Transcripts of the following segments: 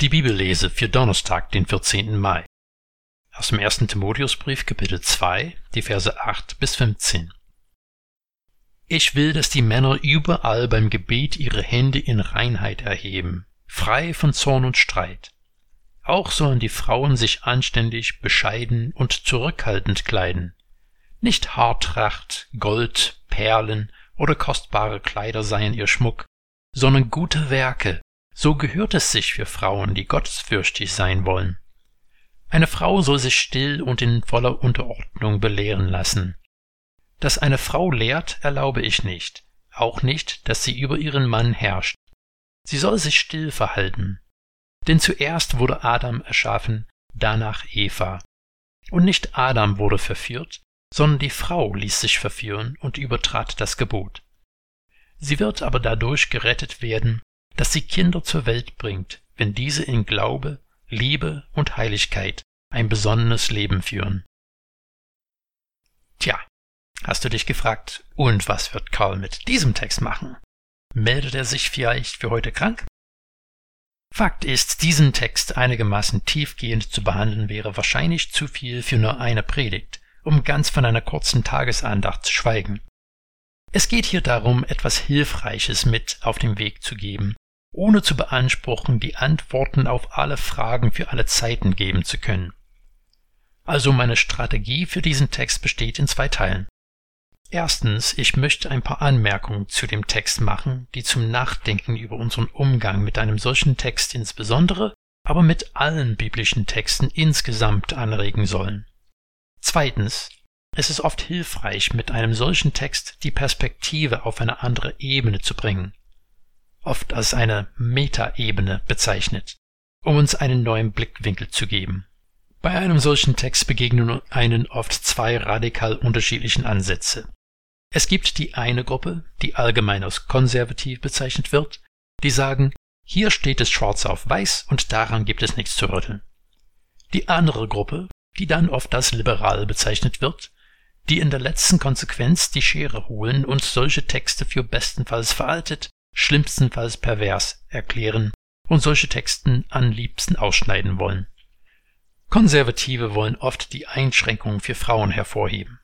Die Bibellese für Donnerstag, den 14. Mai. Aus dem 1. Timotheusbrief, Kapitel 2, die Verse 8 bis 15. Ich will, dass die Männer überall beim Gebet ihre Hände in Reinheit erheben, frei von Zorn und Streit. Auch sollen die Frauen sich anständig, bescheiden und zurückhaltend kleiden. Nicht Haartracht, Gold, Perlen oder kostbare Kleider seien ihr Schmuck, sondern gute Werke, so gehört es sich für Frauen, die gottesfürchtig sein wollen. Eine Frau soll sich still und in voller Unterordnung belehren lassen. Dass eine Frau lehrt, erlaube ich nicht, auch nicht, dass sie über ihren Mann herrscht. Sie soll sich still verhalten. Denn zuerst wurde Adam erschaffen, danach Eva. Und nicht Adam wurde verführt, sondern die Frau ließ sich verführen und übertrat das Gebot. Sie wird aber dadurch gerettet werden, dass sie Kinder zur Welt bringt, wenn diese in Glaube, Liebe und Heiligkeit ein besonnenes Leben führen. Tja, hast du dich gefragt, und was wird Karl mit diesem Text machen? Meldet er sich vielleicht für heute krank? Fakt ist, diesen Text einigermaßen tiefgehend zu behandeln wäre wahrscheinlich zu viel für nur eine Predigt, um ganz von einer kurzen Tagesandacht zu schweigen. Es geht hier darum, etwas Hilfreiches mit auf den Weg zu geben, ohne zu beanspruchen, die Antworten auf alle Fragen für alle Zeiten geben zu können. Also meine Strategie für diesen Text besteht in zwei Teilen. Erstens, ich möchte ein paar Anmerkungen zu dem Text machen, die zum Nachdenken über unseren Umgang mit einem solchen Text insbesondere, aber mit allen biblischen Texten insgesamt anregen sollen. Zweitens, es ist oft hilfreich, mit einem solchen Text die Perspektive auf eine andere Ebene zu bringen oft als eine Metaebene bezeichnet, um uns einen neuen Blickwinkel zu geben. Bei einem solchen Text begegnen einen oft zwei radikal unterschiedlichen Ansätze. Es gibt die eine Gruppe, die allgemein als konservativ bezeichnet wird, die sagen, hier steht es schwarz auf weiß und daran gibt es nichts zu rütteln. Die andere Gruppe, die dann oft als liberal bezeichnet wird, die in der letzten Konsequenz die Schere holen und solche Texte für bestenfalls veraltet, schlimmstenfalls pervers erklären und solche Texten am liebsten ausschneiden wollen. Konservative wollen oft die Einschränkungen für Frauen hervorheben.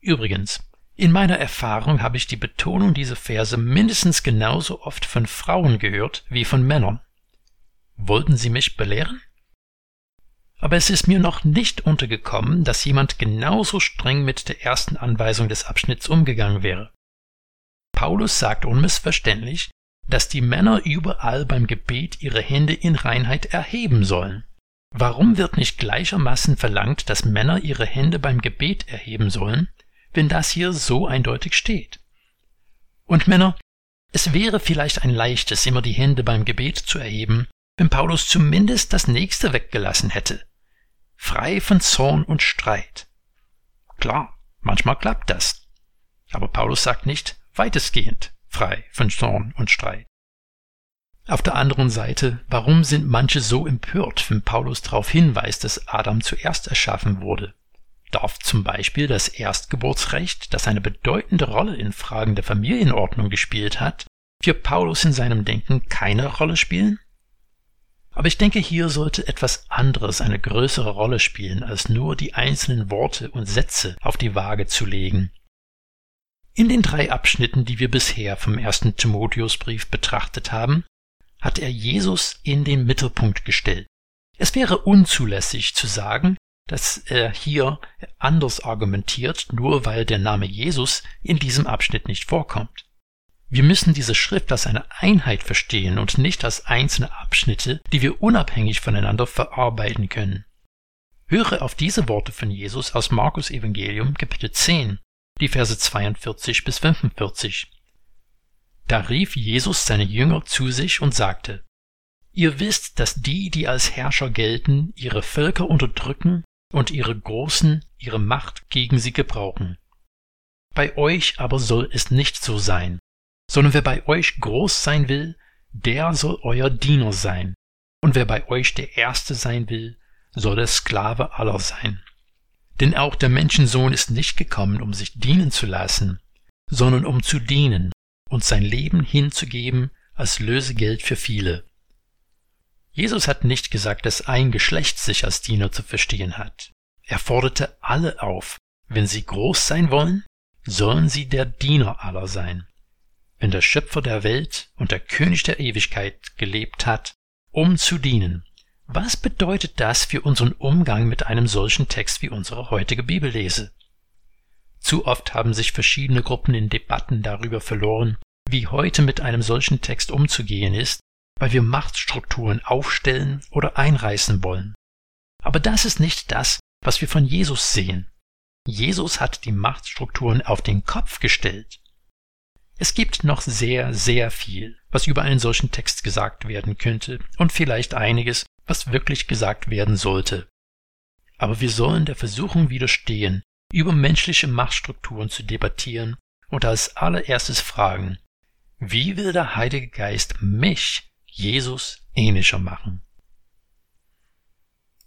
Übrigens, in meiner Erfahrung habe ich die Betonung dieser Verse mindestens genauso oft von Frauen gehört wie von Männern. Wollten sie mich belehren? Aber es ist mir noch nicht untergekommen, dass jemand genauso streng mit der ersten Anweisung des Abschnitts umgegangen wäre. Paulus sagt unmissverständlich, dass die Männer überall beim Gebet ihre Hände in Reinheit erheben sollen. Warum wird nicht gleichermaßen verlangt, dass Männer ihre Hände beim Gebet erheben sollen, wenn das hier so eindeutig steht? Und Männer, es wäre vielleicht ein leichtes, immer die Hände beim Gebet zu erheben, wenn Paulus zumindest das nächste weggelassen hätte. Frei von Zorn und Streit. Klar, manchmal klappt das. Aber Paulus sagt nicht, weitestgehend frei von Zorn und Streit. Auf der anderen Seite, warum sind manche so empört, wenn Paulus darauf hinweist, dass Adam zuerst erschaffen wurde? Darf zum Beispiel das Erstgeburtsrecht, das eine bedeutende Rolle in Fragen der Familienordnung gespielt hat, für Paulus in seinem Denken keine Rolle spielen? Aber ich denke, hier sollte etwas anderes eine größere Rolle spielen, als nur die einzelnen Worte und Sätze auf die Waage zu legen in den drei Abschnitten, die wir bisher vom ersten Timotheusbrief betrachtet haben, hat er Jesus in den Mittelpunkt gestellt. Es wäre unzulässig zu sagen, dass er hier anders argumentiert, nur weil der Name Jesus in diesem Abschnitt nicht vorkommt. Wir müssen diese Schrift als eine Einheit verstehen und nicht als einzelne Abschnitte, die wir unabhängig voneinander verarbeiten können. Höre auf diese Worte von Jesus aus Markus Evangelium Kapitel 10, die Verse 42 bis 45. Da rief Jesus seine Jünger zu sich und sagte, Ihr wisst, dass die, die als Herrscher gelten, ihre Völker unterdrücken und ihre Großen ihre Macht gegen sie gebrauchen. Bei euch aber soll es nicht so sein, sondern wer bei euch groß sein will, der soll euer Diener sein, und wer bei euch der Erste sein will, soll der Sklave aller sein. Denn auch der Menschensohn ist nicht gekommen, um sich dienen zu lassen, sondern um zu dienen und sein Leben hinzugeben als Lösegeld für viele. Jesus hat nicht gesagt, dass ein Geschlecht sich als Diener zu verstehen hat. Er forderte alle auf, wenn sie groß sein wollen, sollen sie der Diener aller sein. Wenn der Schöpfer der Welt und der König der Ewigkeit gelebt hat, um zu dienen, was bedeutet das für unseren Umgang mit einem solchen Text wie unsere heutige Bibellese? Zu oft haben sich verschiedene Gruppen in Debatten darüber verloren, wie heute mit einem solchen Text umzugehen ist, weil wir Machtstrukturen aufstellen oder einreißen wollen. Aber das ist nicht das, was wir von Jesus sehen. Jesus hat die Machtstrukturen auf den Kopf gestellt. Es gibt noch sehr, sehr viel, was über einen solchen Text gesagt werden könnte und vielleicht einiges, was wirklich gesagt werden sollte. Aber wir sollen der Versuchung widerstehen, über menschliche Machtstrukturen zu debattieren und als allererstes fragen, wie will der Heilige Geist mich, Jesus, ähnlicher machen?